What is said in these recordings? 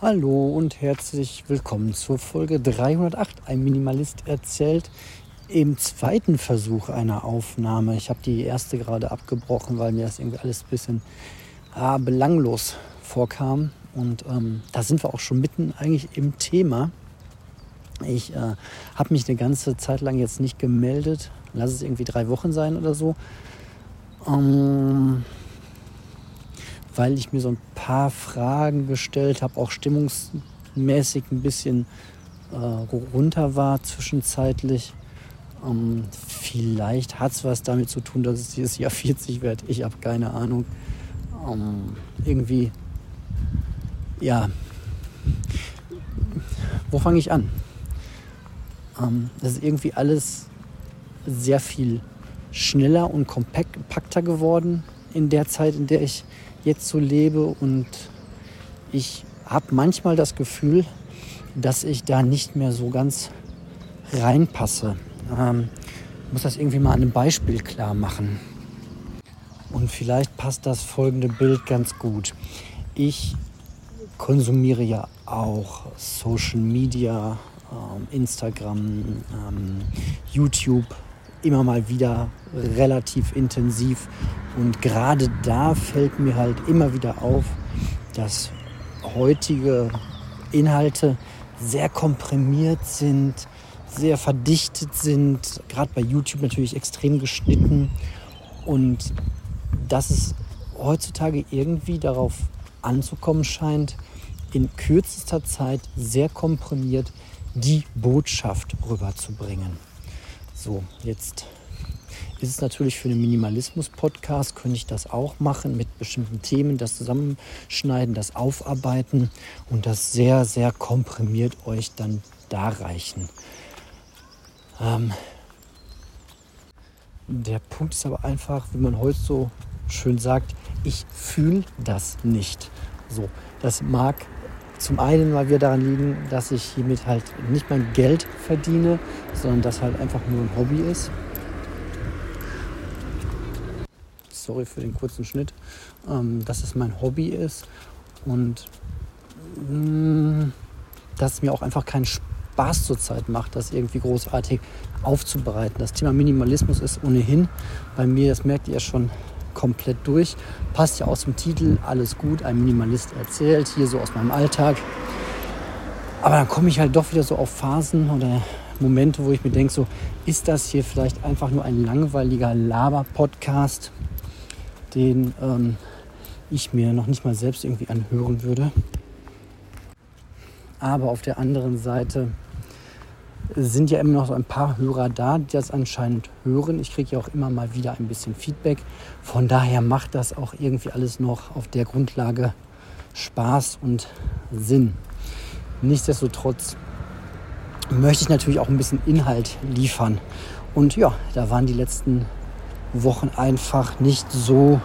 Hallo und herzlich willkommen zur Folge 308. Ein Minimalist erzählt im zweiten Versuch einer Aufnahme. Ich habe die erste gerade abgebrochen, weil mir das irgendwie alles ein bisschen ah, belanglos vorkam. Und ähm, da sind wir auch schon mitten eigentlich im Thema. Ich äh, habe mich eine ganze Zeit lang jetzt nicht gemeldet. Lass es irgendwie drei Wochen sein oder so. Ähm, weil ich mir so ein paar Fragen gestellt habe, auch stimmungsmäßig ein bisschen äh, runter war zwischenzeitlich. Ähm, vielleicht hat es was damit zu tun, dass es dieses Jahr 40 wird. Ich habe keine Ahnung. Ähm, irgendwie, ja, wo fange ich an? Ähm, das ist irgendwie alles sehr viel schneller und kompakter geworden in der Zeit, in der ich jetzt so lebe. Und ich habe manchmal das Gefühl, dass ich da nicht mehr so ganz reinpasse. Ähm, ich muss das irgendwie mal an einem Beispiel klar machen. Und vielleicht passt das folgende Bild ganz gut. Ich konsumiere ja auch Social Media, ähm, Instagram, ähm, YouTube immer mal wieder relativ intensiv. Und gerade da fällt mir halt immer wieder auf, dass heutige Inhalte sehr komprimiert sind, sehr verdichtet sind, gerade bei YouTube natürlich extrem geschnitten und dass es heutzutage irgendwie darauf anzukommen scheint, in kürzester Zeit sehr komprimiert die Botschaft rüberzubringen. So, jetzt ist es natürlich für einen Minimalismus-Podcast, könnte ich das auch machen mit bestimmten Themen, das zusammenschneiden, das aufarbeiten und das sehr, sehr komprimiert euch dann darreichen. Ähm, der Punkt ist aber einfach, wie man heute so schön sagt, ich fühle das nicht. So, das mag zum einen mal wieder daran liegen, dass ich hiermit halt nicht mein Geld verdiene, sondern das halt einfach nur ein Hobby ist. Sorry für den kurzen Schnitt. Ähm, dass es mein Hobby ist und mh, mm, dass es mir auch einfach keinen Spaß zurzeit macht, das irgendwie großartig aufzubereiten. Das Thema Minimalismus ist ohnehin bei mir, das merkt ihr ja schon, komplett durch. Passt ja aus dem Titel, alles gut, ein Minimalist erzählt, hier so aus meinem Alltag. Aber dann komme ich halt doch wieder so auf Phasen oder Momente, wo ich mir denke, so ist das hier vielleicht einfach nur ein langweiliger Laber-Podcast, den ähm, ich mir noch nicht mal selbst irgendwie anhören würde. Aber auf der anderen Seite sind ja immer noch so ein paar Hörer da, die das anscheinend hören. Ich kriege ja auch immer mal wieder ein bisschen Feedback. Von daher macht das auch irgendwie alles noch auf der Grundlage Spaß und Sinn. Nichtsdestotrotz möchte ich natürlich auch ein bisschen Inhalt liefern. Und ja, da waren die letzten Wochen einfach nicht so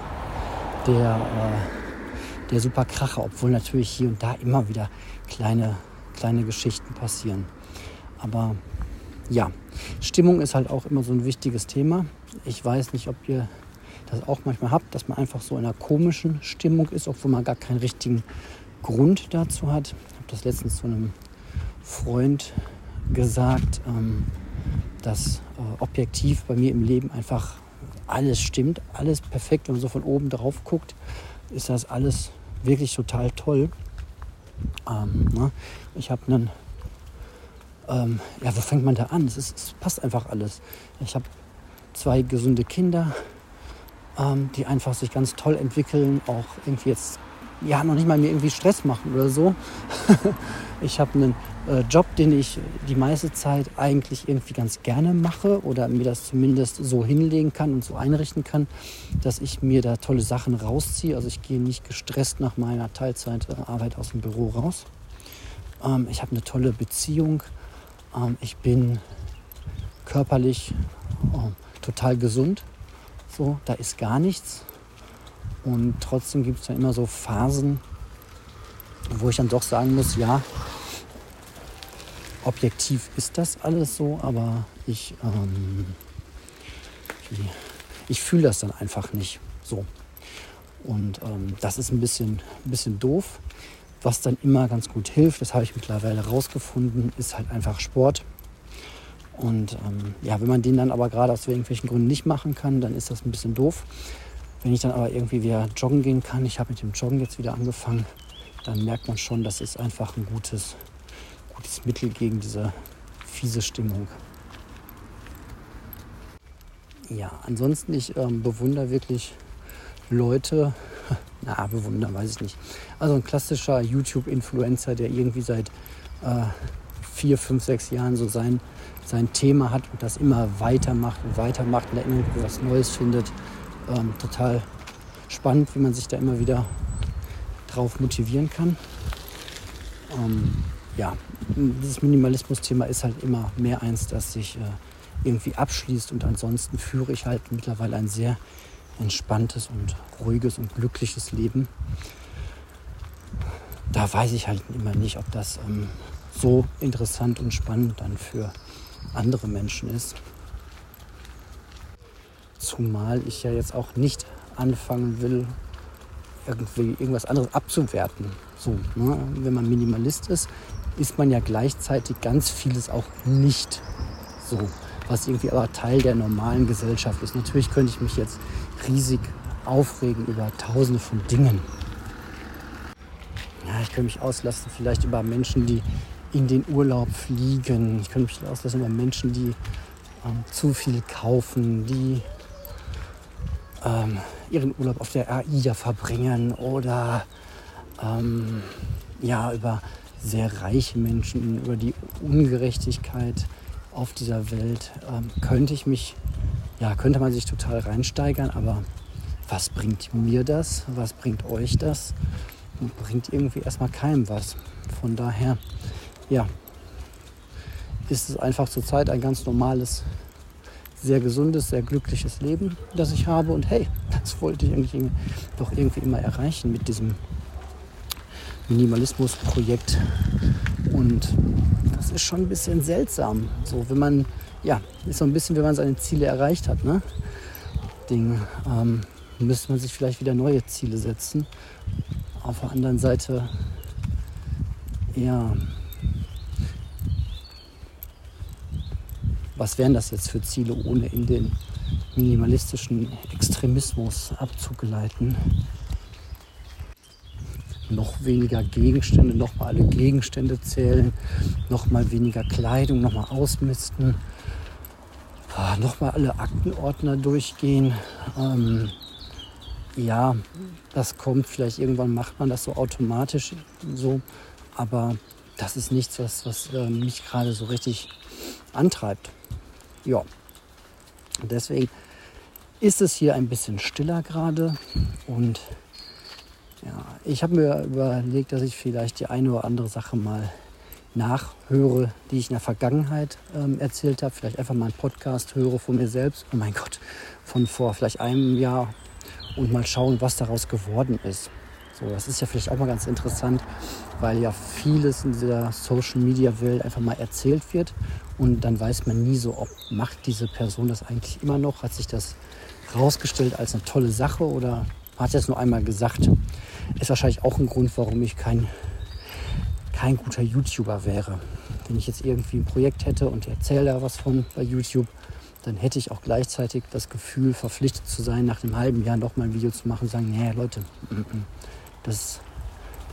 der, äh, der super Kracher, obwohl natürlich hier und da immer wieder kleine, kleine Geschichten passieren. Aber ja, Stimmung ist halt auch immer so ein wichtiges Thema. Ich weiß nicht, ob ihr das auch manchmal habt, dass man einfach so in einer komischen Stimmung ist, obwohl man gar keinen richtigen Grund dazu hat. Ich habe das letztens zu einem Freund gesagt, ähm, dass äh, objektiv bei mir im Leben einfach alles stimmt, alles perfekt. Wenn man so von oben drauf guckt, ist das alles wirklich total toll. Ähm, ne? Ich habe einen ähm, ja, wo fängt man da an? Es, ist, es passt einfach alles. Ich habe zwei gesunde Kinder, ähm, die einfach sich ganz toll entwickeln, auch irgendwie jetzt, ja, noch nicht mal mir irgendwie Stress machen oder so. ich habe einen äh, Job, den ich die meiste Zeit eigentlich irgendwie ganz gerne mache oder mir das zumindest so hinlegen kann und so einrichten kann, dass ich mir da tolle Sachen rausziehe. Also ich gehe nicht gestresst nach meiner Teilzeitarbeit aus dem Büro raus. Ähm, ich habe eine tolle Beziehung ähm, ich bin körperlich ähm, total gesund. So, da ist gar nichts. Und trotzdem gibt es dann immer so Phasen, wo ich dann doch sagen muss, ja, objektiv ist das alles so, aber ich, ähm, ich fühle das dann einfach nicht so. Und ähm, das ist ein bisschen, ein bisschen doof, was dann immer ganz gut hilft, das habe ich mittlerweile rausgefunden, ist halt einfach Sport. Und ähm, ja, wenn man den dann aber gerade aus irgendwelchen Gründen nicht machen kann, dann ist das ein bisschen doof. Wenn ich dann aber irgendwie wieder joggen gehen kann, ich habe mit dem Joggen jetzt wieder angefangen, dann merkt man schon, das ist einfach ein gutes, gutes Mittel gegen diese fiese Stimmung. Ja, ansonsten, ich ähm, bewundere wirklich Leute, na, bewundern weiß ich nicht. Also ein klassischer YouTube-Influencer, der irgendwie seit äh, vier, fünf, sechs Jahren so sein, sein Thema hat und das immer weitermacht und weitermacht und da immer was Neues findet. Ähm, total spannend, wie man sich da immer wieder drauf motivieren kann. Ähm, ja, dieses Minimalismus-Thema ist halt immer mehr eins, das sich äh, irgendwie abschließt und ansonsten führe ich halt mittlerweile ein sehr entspanntes und ruhiges und glückliches Leben. Da weiß ich halt immer nicht, ob das ähm, so interessant und spannend dann für andere Menschen ist. Zumal ich ja jetzt auch nicht anfangen will, irgendwie irgendwas anderes abzuwerten. So, ne? Wenn man Minimalist ist, ist man ja gleichzeitig ganz vieles auch nicht so, was irgendwie aber Teil der normalen Gesellschaft ist. Natürlich könnte ich mich jetzt riesig aufregen über tausende von Dingen. Ja, ich könnte mich auslassen vielleicht über Menschen, die in den Urlaub fliegen. Ich könnte mich auslassen über Menschen, die ähm, zu viel kaufen, die ähm, ihren Urlaub auf der AIDA verbringen oder ähm, ja, über sehr reiche Menschen, über die Ungerechtigkeit auf dieser Welt, ähm, könnte ich mich, ja, könnte man sich total reinsteigern, aber was bringt mir das? Was bringt euch das? bringt irgendwie erstmal keinem was. Von daher, ja, ist es einfach zurzeit ein ganz normales, sehr gesundes, sehr glückliches Leben, das ich habe. Und hey, das wollte ich eigentlich doch irgendwie immer erreichen mit diesem Minimalismus-Projekt. Und das ist schon ein bisschen seltsam. So, wenn man, ja, ist so ein bisschen, wenn man seine Ziele erreicht hat, ne? Ding. Ähm, müsste man sich vielleicht wieder neue Ziele setzen. Auf der anderen Seite, ja, was wären das jetzt für Ziele, ohne in den minimalistischen Extremismus abzugleiten? Noch weniger Gegenstände, noch mal alle Gegenstände zählen, noch mal weniger Kleidung, noch mal ausmisten, noch mal alle Aktenordner durchgehen. Ähm, ja, das kommt vielleicht irgendwann macht man das so automatisch so, aber das ist nichts, was, was äh, mich gerade so richtig antreibt. Ja, deswegen ist es hier ein bisschen stiller gerade und ja, ich habe mir überlegt, dass ich vielleicht die eine oder andere Sache mal nachhöre, die ich in der Vergangenheit ähm, erzählt habe. Vielleicht einfach mal einen Podcast höre von mir selbst. Oh mein Gott, von vor vielleicht einem Jahr und mal schauen, was daraus geworden ist. So, das ist ja vielleicht auch mal ganz interessant, weil ja vieles in dieser Social Media Welt einfach mal erzählt wird und dann weiß man nie so, ob macht diese Person das eigentlich immer noch, hat sich das rausgestellt als eine tolle Sache oder hat es nur einmal gesagt. Ist wahrscheinlich auch ein Grund, warum ich kein, kein guter YouTuber wäre. Wenn ich jetzt irgendwie ein Projekt hätte und erzähle da was von bei YouTube, dann hätte ich auch gleichzeitig das Gefühl, verpflichtet zu sein, nach einem halben Jahr noch mal ein Video zu machen und sagen, nee, Leute, das,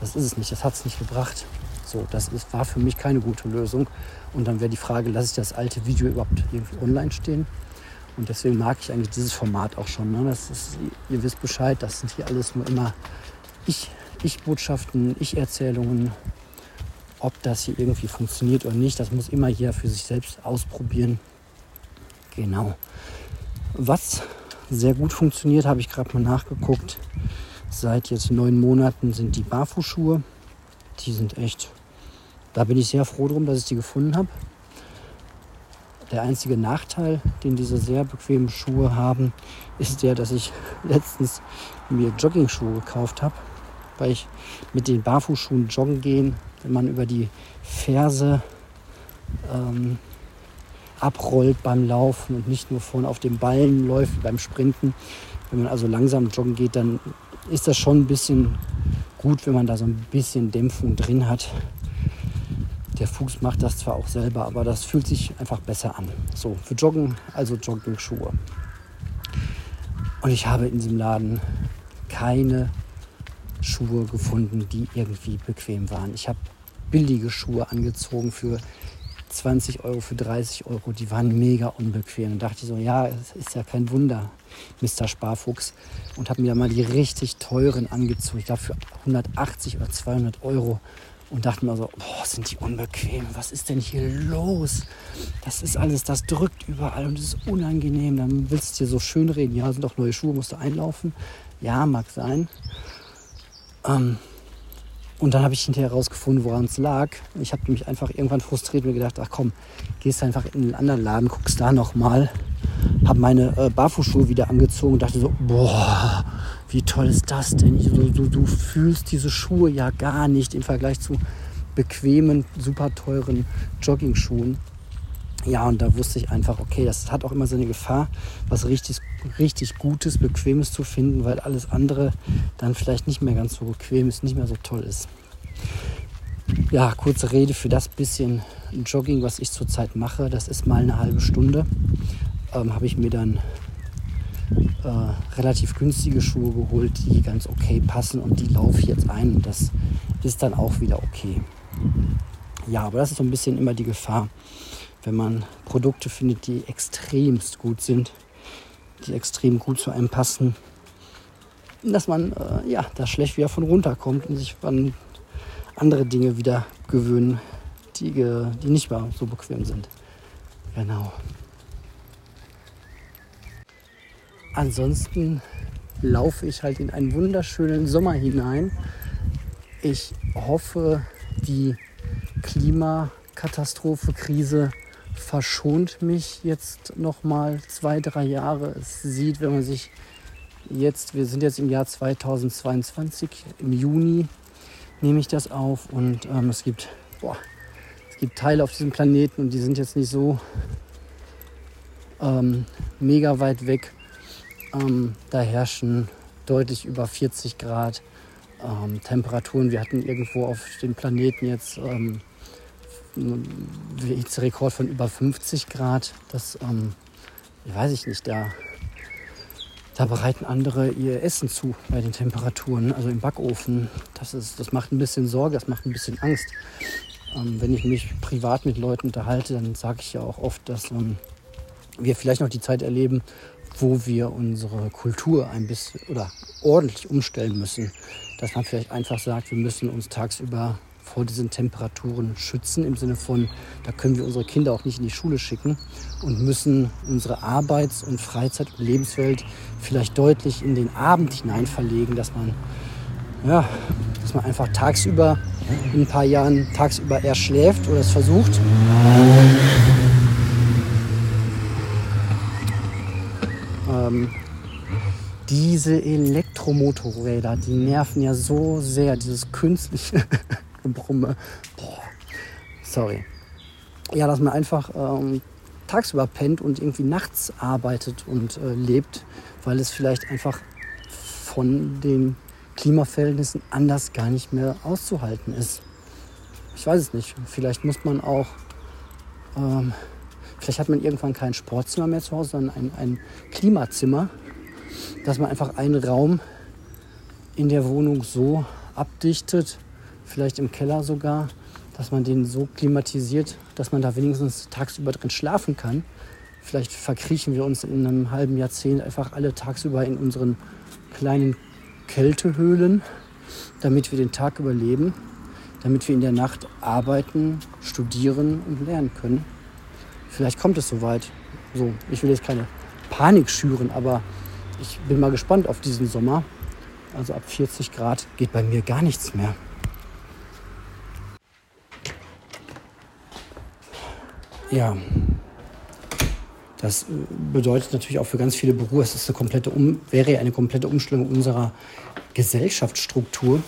das ist es nicht, das hat es nicht gebracht. So, das ist, war für mich keine gute Lösung. Und dann wäre die Frage, lasse ich das alte Video überhaupt irgendwie online stehen? Und deswegen mag ich eigentlich dieses Format auch schon. Ne? Das ist, ihr wisst Bescheid, das sind hier alles nur immer ich, Ich-Botschaften, Ich-Erzählungen. Ob das hier irgendwie funktioniert oder nicht, das muss immer jeder für sich selbst ausprobieren. Genau. Was sehr gut funktioniert, habe ich gerade mal nachgeguckt. Seit jetzt neun Monaten sind die Barfußschuhe. Die sind echt, da bin ich sehr froh drum, dass ich die gefunden habe. Der einzige Nachteil, den diese sehr bequemen Schuhe haben, ist der, dass ich letztens mir Jogging-Schuhe gekauft habe, weil ich mit den Barfußschuhen joggen gehen, wenn man über die Ferse ähm, abrollt beim Laufen und nicht nur vorne auf den Ballen läuft beim Sprinten. Wenn man also langsam joggen geht, dann ist das schon ein bisschen gut, wenn man da so ein bisschen Dämpfung drin hat. Der Fuß macht das zwar auch selber, aber das fühlt sich einfach besser an. So, für Joggen, also Jogging-Schuhe. Und ich habe in diesem Laden keine Schuhe gefunden, die irgendwie bequem waren. Ich habe billige Schuhe angezogen für 20 Euro, für 30 Euro. Die waren mega unbequem. Und dachte so, ja, es ist ja kein Wunder, Mr. Sparfuchs. Und habe mir mal die richtig teuren angezogen. Ich glaube für 180 oder 200 Euro. Und dachte mir so, boah, sind die unbequem. Was ist denn hier los? Das ist alles, das drückt überall und es ist unangenehm. Dann willst du dir so schön reden. Ja, sind doch neue Schuhe, musst du einlaufen. Ja, mag sein. Ähm, und dann habe ich hinterher herausgefunden, woran es lag. Ich habe mich einfach irgendwann frustriert und gedacht, ach komm, gehst einfach in einen anderen Laden, guckst da nochmal. Habe meine äh, Barfußschuhe wieder angezogen und dachte so, boah, wie toll ist das denn? Du, du, du fühlst diese Schuhe ja gar nicht im Vergleich zu bequemen, super teuren Jogging-Schuhen. Ja, und da wusste ich einfach, okay, das hat auch immer seine Gefahr, was richtig, richtig Gutes, Bequemes zu finden, weil alles andere dann vielleicht nicht mehr ganz so bequem ist, nicht mehr so toll ist. Ja, kurze Rede für das bisschen Jogging, was ich zurzeit mache. Das ist mal eine halbe Stunde. Ähm, Habe ich mir dann äh, relativ günstige Schuhe geholt, die ganz okay passen und die laufe ich jetzt ein und das ist dann auch wieder okay. Ja, aber das ist so ein bisschen immer die Gefahr wenn man Produkte findet, die extremst gut sind, die extrem gut zu einem passen, dass man äh, ja da schlecht wieder von runterkommt und sich an andere Dinge wieder gewöhnen, die, die nicht mehr so bequem sind. Genau. Ansonsten laufe ich halt in einen wunderschönen Sommer hinein. Ich hoffe, die Klimakatastrophe, Krise verschont mich jetzt noch mal zwei, drei Jahre. Es sieht, wenn man sich jetzt, wir sind jetzt im Jahr 2022, im Juni nehme ich das auf und ähm, es gibt, boah, es gibt Teile auf diesem Planeten und die sind jetzt nicht so ähm, mega weit weg. Ähm, da herrschen deutlich über 40 Grad ähm, Temperaturen. Wir hatten irgendwo auf dem Planeten jetzt ähm, Hitzerekord von über 50 Grad. Das ähm, weiß ich nicht. Da, da bereiten andere ihr Essen zu bei den Temperaturen, also im Backofen. Das, ist, das macht ein bisschen Sorge, das macht ein bisschen Angst. Ähm, wenn ich mich privat mit Leuten unterhalte, dann sage ich ja auch oft, dass ähm, wir vielleicht noch die Zeit erleben, wo wir unsere Kultur ein bisschen oder ordentlich umstellen müssen. Dass man vielleicht einfach sagt, wir müssen uns tagsüber vor diesen Temperaturen schützen, im Sinne von, da können wir unsere Kinder auch nicht in die Schule schicken und müssen unsere Arbeits- und Freizeit- und Lebenswelt vielleicht deutlich in den Abend hinein verlegen, dass man, ja, dass man einfach tagsüber in ein paar Jahren tagsüber eher schläft oder es versucht. Ähm, diese Elektromotorräder, die nerven ja so sehr, dieses künstliche Gebrumme. Boah, sorry. Ja, dass man einfach ähm, tagsüber pennt und irgendwie nachts arbeitet und äh, lebt, weil es vielleicht einfach von den Klimaverhältnissen anders gar nicht mehr auszuhalten ist. Ich weiß es nicht. Vielleicht muss man auch, ähm, vielleicht hat man irgendwann kein Sportzimmer mehr zu Hause, sondern ein, ein Klimazimmer, dass man einfach einen Raum in der Wohnung so abdichtet, vielleicht im Keller sogar, dass man den so klimatisiert, dass man da wenigstens tagsüber drin schlafen kann. Vielleicht verkriechen wir uns in einem halben Jahrzehnt einfach alle tagsüber in unseren kleinen Kältehöhlen, damit wir den Tag überleben, damit wir in der Nacht arbeiten, studieren und lernen können. Vielleicht kommt es soweit. So, ich will jetzt keine Panik schüren, aber ich bin mal gespannt auf diesen Sommer. Also ab 40 Grad geht bei mir gar nichts mehr. Ja, das bedeutet natürlich auch für ganz viele Berufe, es ist eine komplette um, wäre eine komplette Umstellung unserer Gesellschaftsstruktur,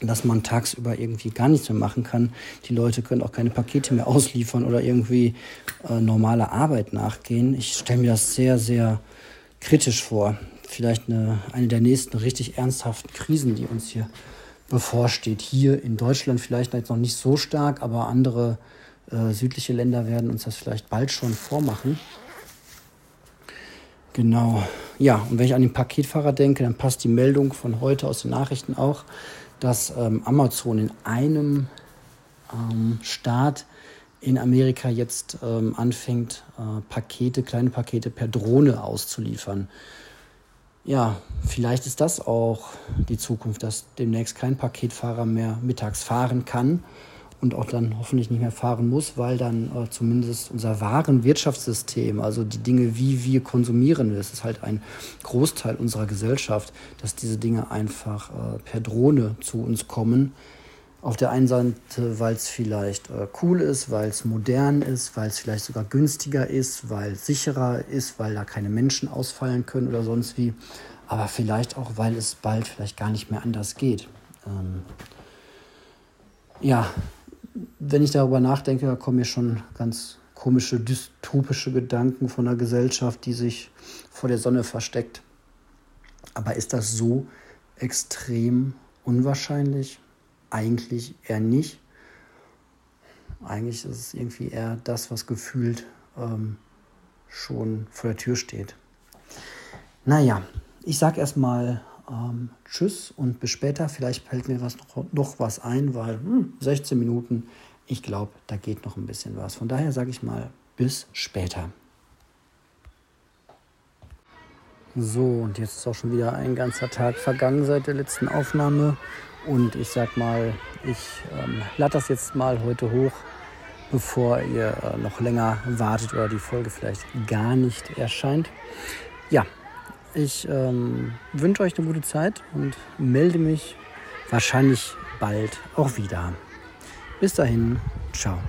dass man tagsüber irgendwie gar nichts mehr machen kann. Die Leute können auch keine Pakete mehr ausliefern oder irgendwie äh, normaler Arbeit nachgehen. Ich stelle mir das sehr, sehr kritisch vor. Vielleicht eine, eine der nächsten richtig ernsthaften Krisen, die uns hier bevorsteht. Hier in Deutschland vielleicht noch nicht so stark, aber andere äh, südliche Länder werden uns das vielleicht bald schon vormachen. Genau. Ja, und wenn ich an den Paketfahrer denke, dann passt die Meldung von heute aus den Nachrichten auch, dass ähm, Amazon in einem ähm, Staat in Amerika jetzt ähm, anfängt, äh, Pakete, kleine Pakete per Drohne auszuliefern. Ja, vielleicht ist das auch die Zukunft, dass demnächst kein Paketfahrer mehr mittags fahren kann und auch dann hoffentlich nicht mehr fahren muss, weil dann äh, zumindest unser wahren Wirtschaftssystem, also die Dinge, wie wir konsumieren, das ist halt ein Großteil unserer Gesellschaft, dass diese Dinge einfach äh, per Drohne zu uns kommen. Auf der einen Seite, weil es vielleicht äh, cool ist, weil es modern ist, weil es vielleicht sogar günstiger ist, weil es sicherer ist, weil da keine Menschen ausfallen können oder sonst wie. Aber vielleicht auch, weil es bald vielleicht gar nicht mehr anders geht. Ähm ja, wenn ich darüber nachdenke, da kommen mir schon ganz komische, dystopische Gedanken von einer Gesellschaft, die sich vor der Sonne versteckt. Aber ist das so extrem unwahrscheinlich? Eigentlich eher nicht. Eigentlich ist es irgendwie eher das, was gefühlt ähm, schon vor der Tür steht. Naja, ich sage erstmal ähm, tschüss und bis später. Vielleicht fällt mir was noch, noch was ein, weil hm, 16 Minuten, ich glaube, da geht noch ein bisschen was. Von daher sage ich mal bis später. So, und jetzt ist auch schon wieder ein ganzer Tag vergangen seit der letzten Aufnahme. Und ich sag mal, ich ähm, lade das jetzt mal heute hoch, bevor ihr äh, noch länger wartet oder die Folge vielleicht gar nicht erscheint. Ja, ich ähm, wünsche euch eine gute Zeit und melde mich wahrscheinlich bald auch wieder. Bis dahin, ciao.